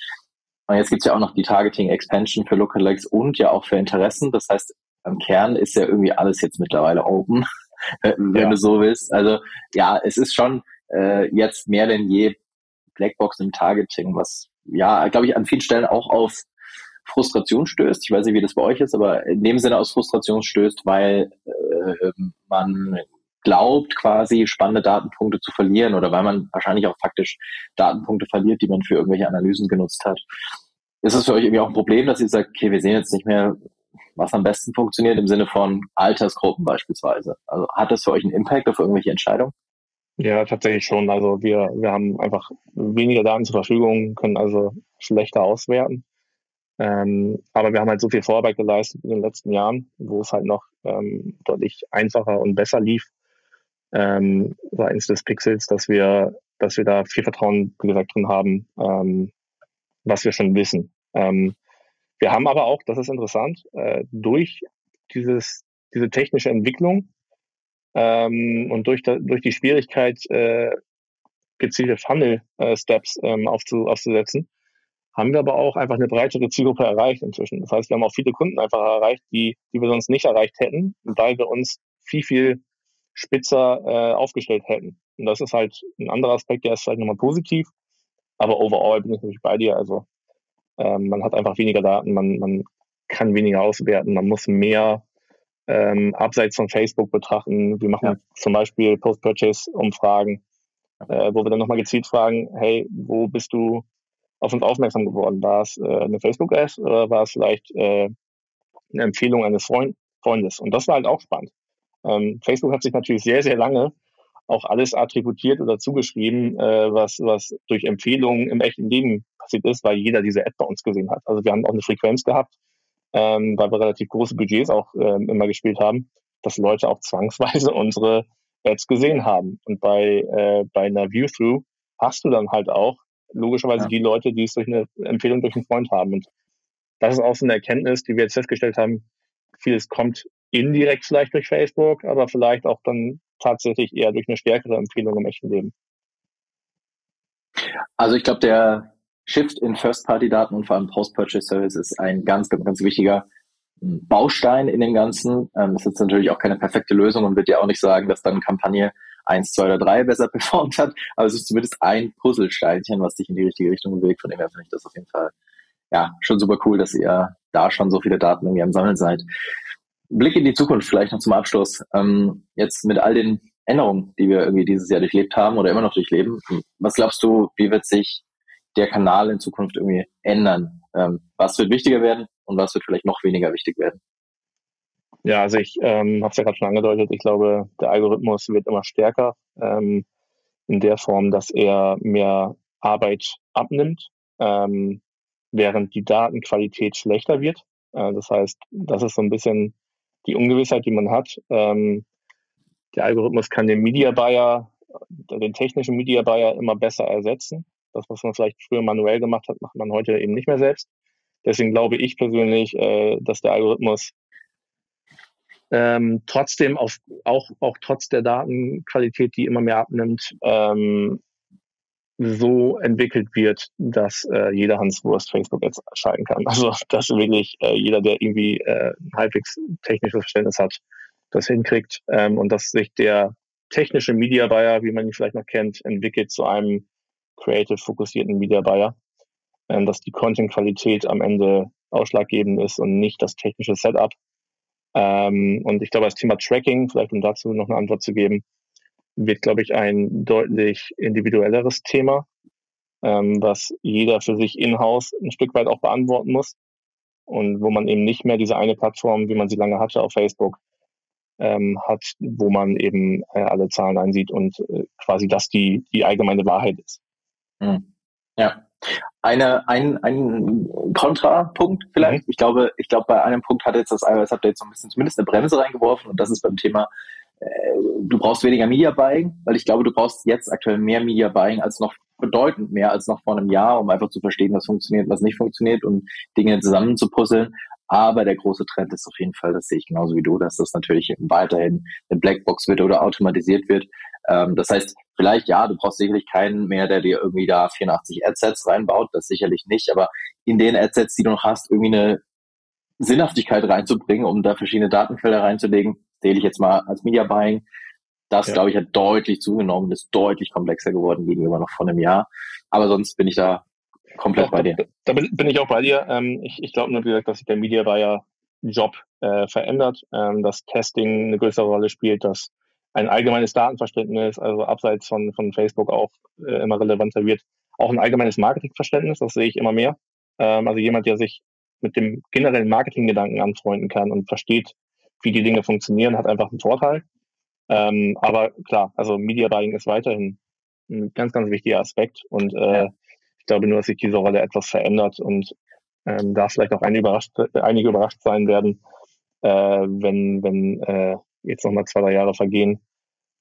Und jetzt gibt's ja auch noch die Targeting Expansion für Lookalikes und ja auch für Interessen. Das heißt, am Kern ist ja irgendwie alles jetzt mittlerweile open, [LAUGHS] wenn ja. du so willst. Also ja, es ist schon äh, jetzt mehr denn je Blackbox im Targeting, was ja, glaube ich, an vielen Stellen auch auf Frustration stößt. Ich weiß nicht, wie das bei euch ist, aber in dem Sinne aus Frustration stößt, weil äh, man glaubt, quasi spannende Datenpunkte zu verlieren oder weil man wahrscheinlich auch faktisch Datenpunkte verliert, die man für irgendwelche Analysen genutzt hat. Ist es für euch irgendwie auch ein Problem, dass ihr sagt, okay, wir sehen jetzt nicht mehr, was am besten funktioniert im Sinne von Altersgruppen beispielsweise? Also hat das für euch einen Impact auf irgendwelche Entscheidungen? Ja, tatsächlich schon. Also wir, wir haben einfach weniger Daten zur Verfügung, können also schlechter auswerten. Ähm, aber wir haben halt so viel Vorarbeit geleistet in den letzten Jahren, wo es halt noch ähm, deutlich einfacher und besser lief ähm, seitens des Pixels, dass wir, dass wir da viel Vertrauen, wie gesagt, drin haben, ähm, was wir schon wissen. Ähm, wir haben aber auch, das ist interessant, äh, durch dieses, diese technische Entwicklung ähm, und durch, durch die Schwierigkeit, äh, gezielte Funnel-Steps äh, ähm, aufzu, aufzusetzen, haben wir aber auch einfach eine breitere Zielgruppe erreicht inzwischen. Das heißt, wir haben auch viele Kunden einfach erreicht, die, die wir sonst nicht erreicht hätten, weil wir uns viel, viel spitzer äh, aufgestellt hätten. Und das ist halt ein anderer Aspekt, der ist vielleicht nochmal positiv. Aber overall bin ich natürlich bei dir. Also ähm, man hat einfach weniger Daten, man, man kann weniger auswerten, man muss mehr ähm, abseits von Facebook betrachten. Wir machen ja. zum Beispiel Post-Purchase-Umfragen, äh, wo wir dann nochmal gezielt fragen, hey, wo bist du auf uns aufmerksam geworden? War es äh, eine Facebook-Ad oder war es vielleicht äh, eine Empfehlung eines Freund Freundes? Und das war halt auch spannend. Ähm, Facebook hat sich natürlich sehr, sehr lange auch alles attributiert oder zugeschrieben, äh, was, was durch Empfehlungen im echten Leben passiert ist, weil jeder diese Ad bei uns gesehen hat. Also wir haben auch eine Frequenz gehabt, ähm, weil wir relativ große Budgets auch ähm, immer gespielt haben, dass Leute auch [LAUGHS] zwangsweise unsere Ads gesehen haben. Und bei, äh, bei einer View-Through hast du dann halt auch logischerweise ja. die Leute, die es durch eine Empfehlung durch einen Freund haben. Und das ist auch so eine Erkenntnis, die wir jetzt festgestellt haben. Vieles kommt indirekt vielleicht durch Facebook, aber vielleicht auch dann tatsächlich eher durch eine stärkere Empfehlung im echten Leben. Also ich glaube, der Shift in First-Party-Daten und vor allem Post-Purchase-Service ist ein ganz, ganz wichtiger hm, Baustein in dem Ganzen. Ähm, das ist natürlich auch keine perfekte Lösung und wird ja auch nicht sagen, dass dann Kampagne 1, 2 oder 3 besser [LAUGHS] performt hat, aber es ist zumindest ein Puzzlesteinchen, was dich in die richtige Richtung bewegt. Von dem her finde ich das auf jeden Fall ja schon super cool, dass ihr da schon so viele Daten irgendwie am Sammeln seid. Blick in die Zukunft vielleicht noch zum Abschluss. Ähm, jetzt mit all den Änderungen, die wir irgendwie dieses Jahr durchlebt haben oder immer noch durchleben, was glaubst du, wie wird sich der Kanal in Zukunft irgendwie ändern? Ähm, was wird wichtiger werden und was wird vielleicht noch weniger wichtig werden? Ja, also ich ähm, habe es ja gerade schon angedeutet, ich glaube, der Algorithmus wird immer stärker ähm, in der Form, dass er mehr Arbeit abnimmt, ähm, während die Datenqualität schlechter wird. Äh, das heißt, das ist so ein bisschen die Ungewissheit, die man hat. Ähm, der Algorithmus kann den Media Buyer, den technischen Media Buyer immer besser ersetzen. Das, was man vielleicht früher manuell gemacht hat, macht man heute eben nicht mehr selbst. Deswegen glaube ich persönlich, äh, dass der Algorithmus ähm, trotzdem auf, auch, auch trotz der Datenqualität, die immer mehr abnimmt, ähm, so entwickelt wird, dass äh, jeder Hanswurst Facebook jetzt schalten kann. [LAUGHS] Also dass wirklich äh, jeder, der irgendwie äh, halbwegs technisches Verständnis hat, das hinkriegt ähm, und dass sich der technische Media Buyer, wie man ihn vielleicht noch kennt, entwickelt zu einem creative fokussierten Media Buyer, ähm, dass die Content-Qualität am Ende ausschlaggebend ist und nicht das technische Setup. Ähm, und ich glaube, das Thema Tracking, vielleicht um dazu noch eine Antwort zu geben, wird, glaube ich, ein deutlich individuelleres Thema. ähm, was jeder für sich in-house ein Stück weit auch beantworten muss und wo man eben nicht mehr diese eine Plattform, wie man sie lange hatte auf Facebook, ähm, hat, wo man eben äh, alle Zahlen einsieht und äh, quasi das die, die allgemeine Wahrheit ist. Hm. Ja. Eine, ein, ein Kontrapunkt vielleicht. Mhm. Ich glaube, ich glaube, bei einem Punkt hat jetzt das iOS-Update so ein bisschen zumindest eine Bremse reingeworfen und das ist beim Thema, du brauchst weniger Media Buying, weil ich glaube, du brauchst jetzt aktuell mehr Media Buying als noch bedeutend mehr als noch vor einem Jahr, um einfach zu verstehen, was funktioniert, was nicht funktioniert und Dinge zusammenzupuzzeln. Aber der große Trend ist auf jeden Fall, das sehe ich genauso wie du, dass das natürlich weiterhin eine Blackbox wird oder automatisiert wird. Ähm, das heißt, vielleicht ja, du brauchst sicherlich keinen mehr, der dir irgendwie da 84 Adsets reinbaut, das sicherlich nicht, aber in den Adsets, die du noch hast, irgendwie eine Sinnhaftigkeit reinzubringen, um da verschiedene Datenfelder reinzulegen, zähle ich jetzt mal als Media Buying. Das, ja. glaube ich, hat deutlich zugenommen, ist deutlich komplexer geworden gegenüber noch vor einem Jahr. Aber sonst bin ich da komplett Doch, bei dir. Da, bin, bin, ich auch bei dir. Ähm, ich ich glaube nur, wie gesagt, dass sich der Media Buyer Job äh, verändert, ähm, dass Testing eine größere Rolle spielt, dass ein allgemeines Datenverständnis, also abseits von, von Facebook auch äh, immer relevanter wird. Auch ein allgemeines Marketingverständnis, das sehe ich immer mehr. Ähm, also jemand, der sich mit dem generellen Marketinggedanken anfreunden kann und versteht, wie die Dinge funktionieren, hat einfach einen Vorteil. Ähm, aber klar, also Media Buying ist weiterhin ein ganz, ganz wichtiger Aspekt und äh, ich glaube nur, dass sich diese Rolle etwas verändert und ähm, da vielleicht auch einige überrascht, einige überrascht sein werden, äh, wenn, wenn äh, jetzt nochmal zwei, drei Jahre vergehen,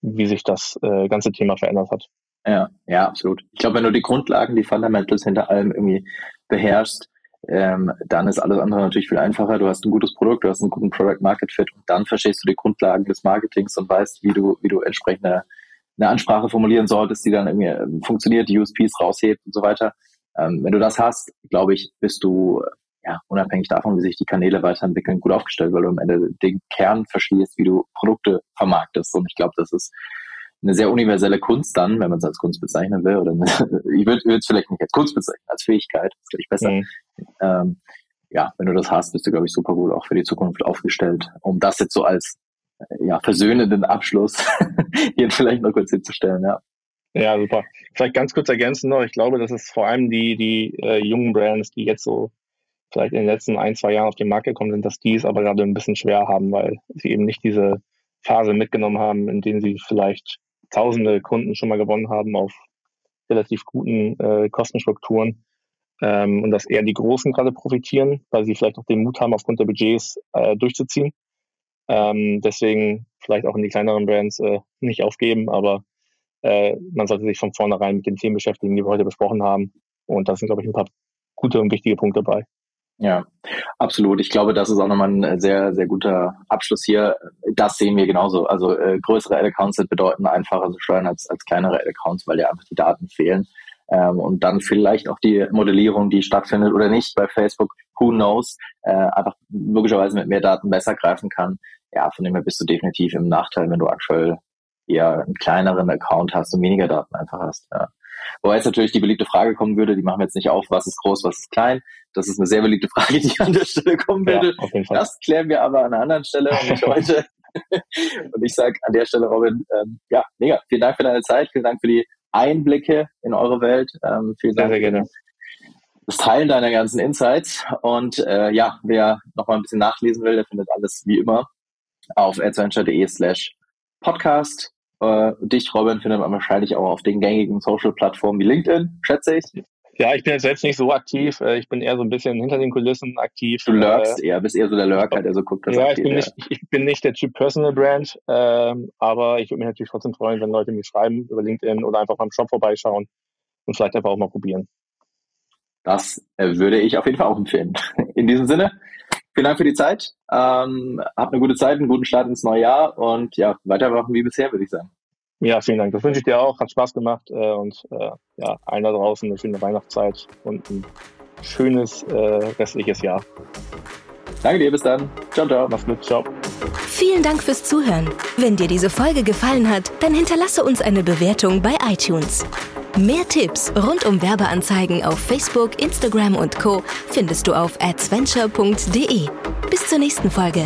wie sich das äh, ganze Thema verändert hat. Ja, ja, absolut. Ich glaube, wenn du die Grundlagen, die Fundamentals hinter allem irgendwie beherrschst, ähm, dann ist alles andere natürlich viel einfacher. Du hast ein gutes Produkt, du hast einen guten Product Market Fit und dann verstehst du die Grundlagen des Marketings und weißt, wie du, wie du entsprechend eine, Ansprache formulieren solltest, die dann irgendwie ähm, funktioniert, die USPs raushebt und so weiter. Ähm, wenn du das hast, glaube ich, bist du ja, unabhängig davon, wie sich die Kanäle weiterentwickeln, gut aufgestellt, weil du am Ende den Kern verstehst, wie du Produkte vermarktest. Und ich glaube, das ist eine sehr universelle Kunst dann, wenn man es als Kunst bezeichnen will. Oder eine, [LAUGHS] ich würde es vielleicht nicht als Kunst bezeichnen, als Fähigkeit, ist, glaube ich, besser. Mhm. Ähm, ja, wenn du das hast, bist du, glaube ich, super gut auch für die Zukunft aufgestellt. Um das jetzt so als äh, ja, versöhnenden Abschluss [LAUGHS] hier vielleicht noch kurz hinzustellen, ja. Ja, super. Vielleicht ganz kurz ergänzen noch, ich glaube, dass es vor allem die, die äh, jungen Brands, die jetzt so vielleicht in den letzten ein, zwei Jahren auf den Markt gekommen sind, dass die es aber gerade ein bisschen schwer haben, weil sie eben nicht diese Phase mitgenommen haben, in denen sie vielleicht tausende Kunden schon mal gewonnen haben auf relativ guten äh, Kostenstrukturen und dass eher die Großen gerade profitieren, weil sie vielleicht auch den Mut haben, aufgrund der Budgets äh, durchzuziehen. Ähm, deswegen vielleicht auch in die kleineren Brands äh, nicht aufgeben, aber äh, man sollte sich von vornherein mit den Themen beschäftigen, die wir heute besprochen haben. Und da sind, glaube ich, ein paar gute und wichtige Punkte dabei. Ja, absolut. Ich glaube, das ist auch nochmal ein sehr, sehr guter Abschluss hier. Das sehen wir genauso. Also äh, größere Ad-Accounts bedeuten einfacher zu steuern als, als kleinere Ad-Accounts, weil ja einfach die Daten fehlen. Ähm, und dann vielleicht auch die Modellierung, die stattfindet oder nicht bei Facebook, who knows, äh, einfach logischerweise mit mehr Daten besser greifen kann. Ja, von dem her bist du definitiv im Nachteil, wenn du aktuell eher einen kleineren Account hast und weniger Daten einfach hast. Ja. Wobei jetzt natürlich die beliebte Frage kommen würde, die machen wir jetzt nicht auf, was ist groß, was ist klein. Das ist eine sehr beliebte Frage, die an der Stelle kommen würde. Ja, das klären wir aber an einer anderen Stelle und nicht heute. [LAUGHS] und ich sage an der Stelle, Robin, ähm, ja, mega. Vielen Dank für deine Zeit, vielen Dank für die Einblicke in eure Welt. Ähm, vielen Dank. Sehr, sehr gerne. Das Teilen deiner ganzen Insights. Und äh, ja, wer noch mal ein bisschen nachlesen will, der findet alles wie immer auf adventure.de slash podcast. Äh, dich, Robin, findet man wahrscheinlich auch auf den gängigen Social-Plattformen wie LinkedIn, schätze ich. Ja, ich bin jetzt selbst nicht so aktiv. Äh, ich bin eher so ein bisschen hinter den Kulissen aktiv. Du lurkst äh, eher, bist eher so der Lurker, der so guckt, was Ja, ich bin, nicht, ich bin nicht der Typ Personal Brand, ähm, aber ich würde mich natürlich trotzdem freuen, wenn Leute mir schreiben über LinkedIn oder einfach beim Shop vorbeischauen und vielleicht einfach auch mal probieren. Das äh, würde ich auf jeden Fall auch empfehlen. [LAUGHS] In diesem Sinne, vielen Dank für die Zeit. Ähm, habt eine gute Zeit, einen guten Start ins neue Jahr und ja, weitermachen wie bisher, würde ich sagen. Ja, vielen Dank. Das wünsche ich dir auch. Hat Spaß gemacht äh, und äh, ja, allen da draußen eine schöne Weihnachtszeit und ein schönes äh, restliches Jahr. Danke dir, bis dann. Ciao, ciao. Mach's gut, ciao. Vielen Dank fürs Zuhören. Wenn dir diese Folge gefallen hat, dann hinterlasse uns eine Bewertung bei iTunes. Mehr Tipps rund um Werbeanzeigen auf Facebook, Instagram und Co. findest du auf adventure.de. Bis zur nächsten Folge.